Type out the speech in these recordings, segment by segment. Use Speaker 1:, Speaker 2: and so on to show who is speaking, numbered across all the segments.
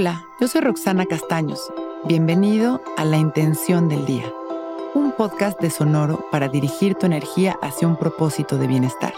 Speaker 1: Hola, yo soy Roxana Castaños. Bienvenido a La Intención del Día, un podcast de Sonoro para dirigir tu energía hacia un propósito de bienestar.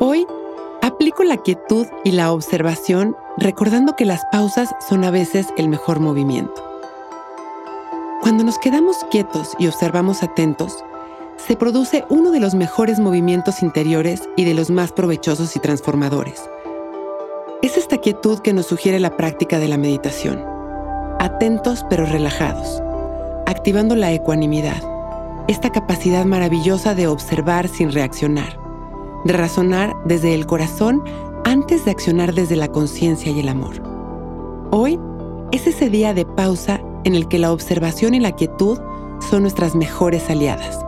Speaker 1: Hoy aplico la quietud y la observación recordando que las pausas son a veces el mejor movimiento. Cuando nos quedamos quietos y observamos atentos, se produce uno de los mejores movimientos interiores y de los más provechosos y transformadores es esta quietud que nos sugiere la práctica de la meditación. Atentos pero relajados, activando la ecuanimidad, esta capacidad maravillosa de observar sin reaccionar, de razonar desde el corazón antes de accionar desde la conciencia y el amor. Hoy es ese día de pausa en el que la observación y la quietud son nuestras mejores aliadas,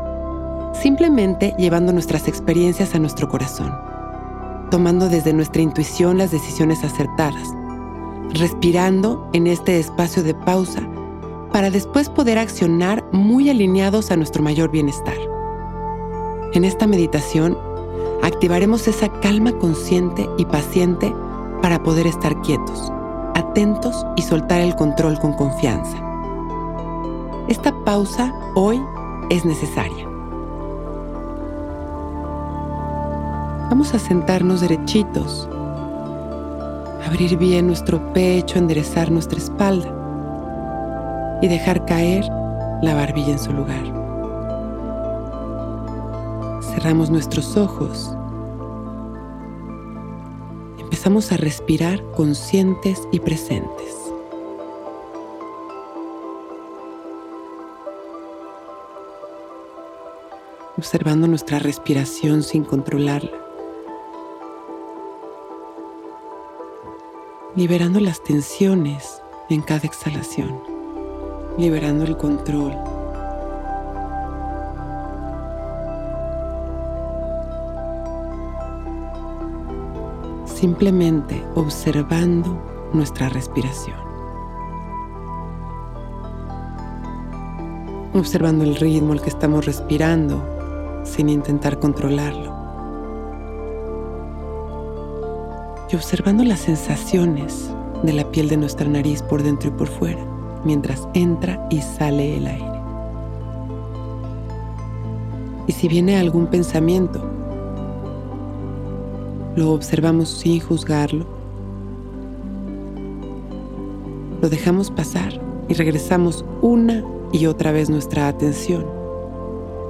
Speaker 1: simplemente llevando nuestras experiencias a nuestro corazón tomando desde nuestra intuición las decisiones acertadas, respirando en este espacio de pausa para después poder accionar muy alineados a nuestro mayor bienestar. En esta meditación, activaremos esa calma consciente y paciente para poder estar quietos, atentos y soltar el control con confianza. Esta pausa hoy es necesaria. Vamos a sentarnos derechitos, abrir bien nuestro pecho, enderezar nuestra espalda y dejar caer la barbilla en su lugar. Cerramos nuestros ojos. Empezamos a respirar conscientes y presentes. Observando nuestra respiración sin controlarla. Liberando las tensiones en cada exhalación, liberando el control. Simplemente observando nuestra respiración. Observando el ritmo al que estamos respirando sin intentar controlarlo. Y observando las sensaciones de la piel de nuestra nariz por dentro y por fuera, mientras entra y sale el aire. Y si viene algún pensamiento, lo observamos sin juzgarlo, lo dejamos pasar y regresamos una y otra vez nuestra atención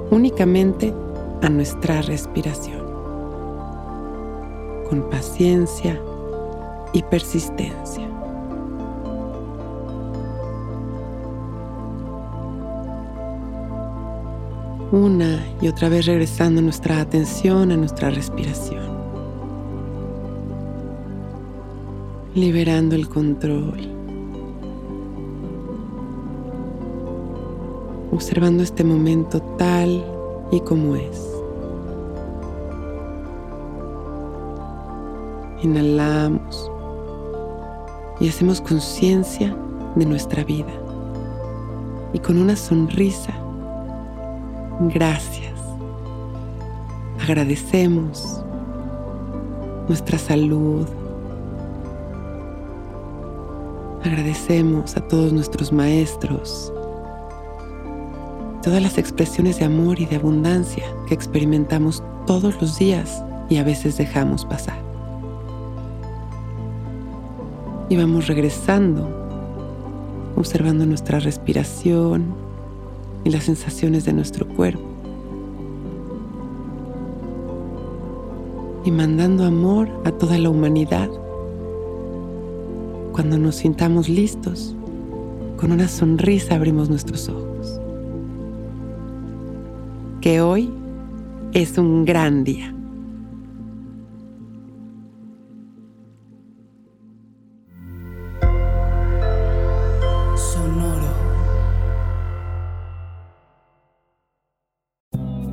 Speaker 1: únicamente a nuestra respiración con paciencia y persistencia. Una y otra vez regresando nuestra atención a nuestra respiración. Liberando el control. Observando este momento tal y como es. Inhalamos y hacemos conciencia de nuestra vida. Y con una sonrisa, gracias. Agradecemos nuestra salud. Agradecemos a todos nuestros maestros, todas las expresiones de amor y de abundancia que experimentamos todos los días y a veces dejamos pasar y vamos regresando, observando nuestra respiración y las sensaciones de nuestro cuerpo. Y mandando amor a toda la humanidad. Cuando nos sintamos listos, con una sonrisa abrimos nuestros ojos. Que hoy es un gran día.